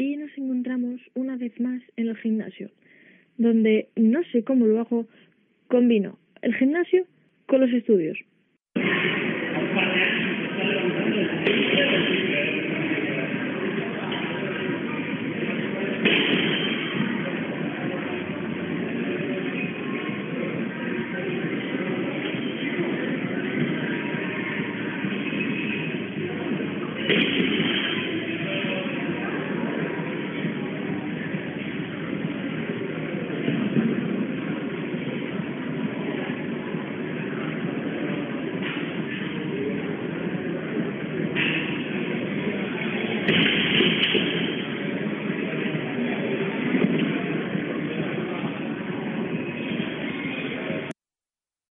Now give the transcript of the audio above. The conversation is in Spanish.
y nos encontramos una vez más en el gimnasio, donde no sé cómo lo hago, combino el gimnasio con los estudios.